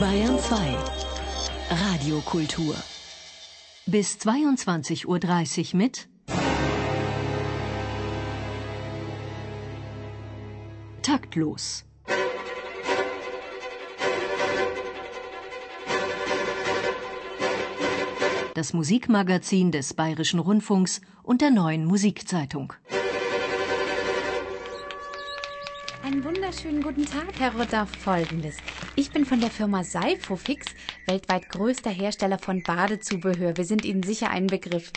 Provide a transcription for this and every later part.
Bayern 2 Radiokultur bis 22.30 Uhr mit Taktlos. Das Musikmagazin des Bayerischen Rundfunks und der neuen Musikzeitung. Einen wunderschönen guten Tag, Herr Rutter. Folgendes. Ich bin von der Firma Seifofix, weltweit größter Hersteller von Badezubehör. Wir sind Ihnen sicher ein Begriff.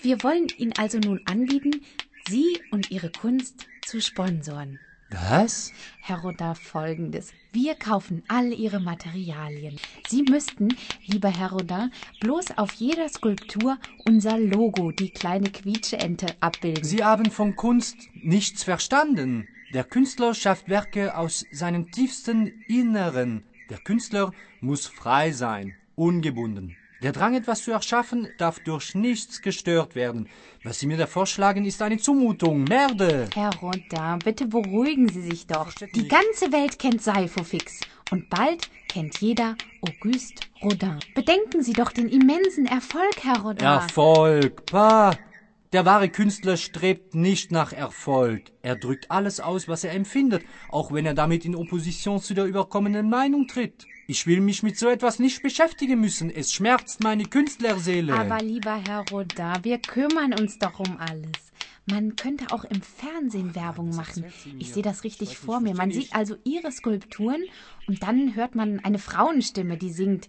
Wir wollen Ihnen also nun anbieten, Sie und Ihre Kunst zu sponsoren. Was? Herr Rodda, folgendes. Wir kaufen all Ihre Materialien. Sie müssten, lieber Herr Rodin, bloß auf jeder Skulptur unser Logo, die kleine Quietscheente, abbilden. Sie haben von Kunst nichts verstanden. Der Künstler schafft Werke aus seinem tiefsten Inneren. Der Künstler muss frei sein, ungebunden. Der Drang, etwas zu erschaffen, darf durch nichts gestört werden. Was Sie mir da vorschlagen, ist eine Zumutung. Merde! Herr Rodin, bitte beruhigen Sie sich doch. Die ganze Welt kennt Seifofix. Und bald kennt jeder Auguste Rodin. Bedenken Sie doch den immensen Erfolg, Herr Rodin. Erfolg, pa! Der wahre Künstler strebt nicht nach Erfolg. Er drückt alles aus, was er empfindet, auch wenn er damit in Opposition zu der überkommenen Meinung tritt. Ich will mich mit so etwas nicht beschäftigen müssen. Es schmerzt meine Künstlerseele. Aber lieber Herr Rodin, wir kümmern uns doch um alles. Man könnte auch im Fernsehen Werbung machen. Ich sehe das richtig vor mir. Man sieht also Ihre Skulpturen und dann hört man eine Frauenstimme, die singt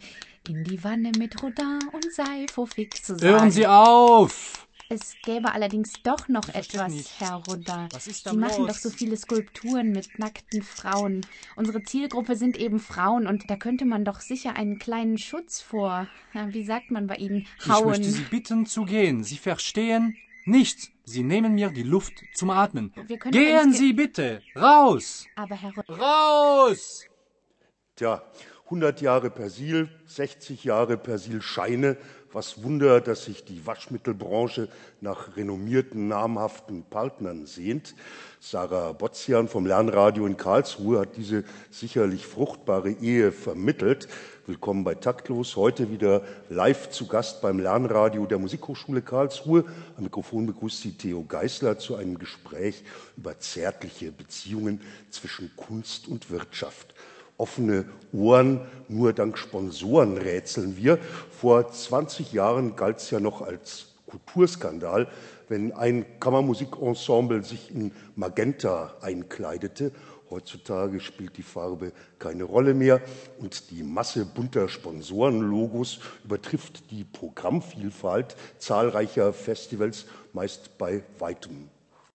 In die Wanne mit Rodin und Seifofix zusammen. Hören Sie auf! Es gäbe allerdings doch noch etwas, Herr Rodin. Sie machen doch so viele Skulpturen mit nackten Frauen. Unsere Zielgruppe sind eben Frauen und da könnte man doch sicher einen kleinen Schutz vor, wie sagt man bei Ihnen, hauen. Ich möchte Sie bitten zu gehen. Sie verstehen nichts. Sie nehmen mir die Luft zum Atmen. Gehen Sie bitte raus! Aber Herr Rodin. Raus! Tja, 100 Jahre Persil, 60 Jahre Persilscheine, was Wunder, dass sich die Waschmittelbranche nach renommierten, namhaften Partnern sehnt. Sarah Botzian vom Lernradio in Karlsruhe hat diese sicherlich fruchtbare Ehe vermittelt. Willkommen bei Taktlos. Heute wieder live zu Gast beim Lernradio der Musikhochschule Karlsruhe. Am Mikrofon begrüßt sie Theo Geißler zu einem Gespräch über zärtliche Beziehungen zwischen Kunst und Wirtschaft offene Ohren. Nur dank Sponsoren rätseln wir. Vor 20 Jahren galt es ja noch als Kulturskandal, wenn ein Kammermusikensemble sich in Magenta einkleidete. Heutzutage spielt die Farbe keine Rolle mehr und die Masse bunter Sponsorenlogos übertrifft die Programmvielfalt zahlreicher Festivals meist bei weitem.